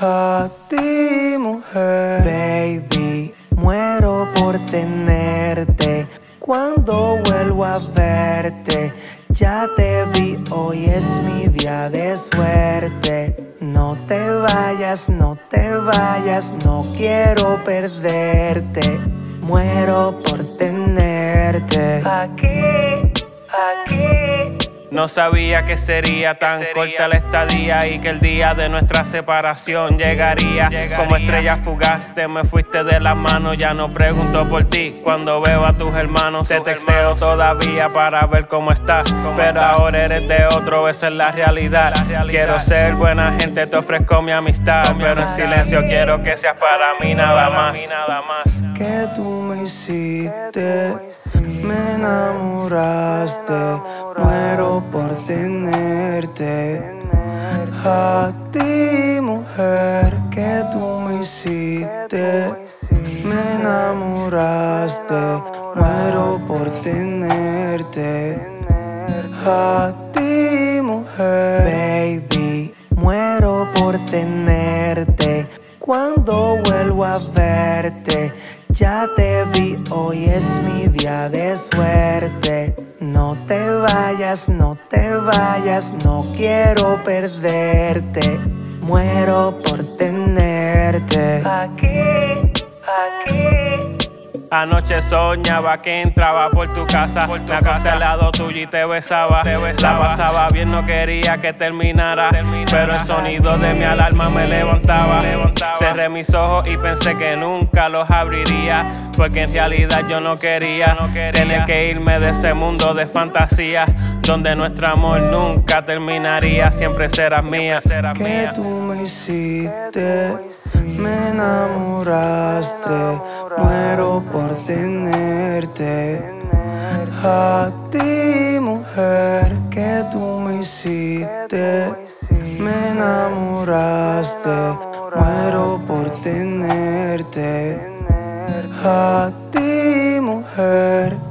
a ti, mujer. Baby, muero por tenerte. Cuando vuelvo a verte, ya te vi, hoy es mi día de suerte. No te vayas, no te vayas, no quiero perderte. Muero por tenerte. Aquí. No sabía que sería tan corta la estadía y que el día de nuestra separación llegaría. Como estrella fugaz te me fuiste de las manos, ya no pregunto por ti. Cuando veo a tus hermanos te texteo todavía para ver cómo estás. Pero ahora eres de otro, esa es la realidad. Quiero ser buena gente, te ofrezco mi amistad, pero en silencio quiero que seas para mí nada más. Que tú me hiciste, me enamoraste, muero por tenerte. A ti, mujer, que tú me hiciste, me enamoraste, muero por tenerte. A ti, mujer, baby, muero por tenerte. Cuando vuelvo a verte, ya te vi, hoy es mi día de suerte. No te vayas, no te vayas, no quiero perderte. Muero por tenerte. Aquí. Anoche soñaba que entraba por tu casa, por me acosté al lado tuyo y te besaba. te besaba. La pasaba bien, no quería que terminara, pero el sonido de mi alarma me levantaba. Cerré mis ojos y pensé que nunca los abriría, porque en realidad yo no quería, tener que irme de ese mundo de fantasía, donde nuestro amor nunca terminaría, siempre serás mía. Que tú me hiciste, me enamoraste, muero por. A ti, mujer, que tú me hiciste, me enamoraste, muero por tenerte. A ti, mujer.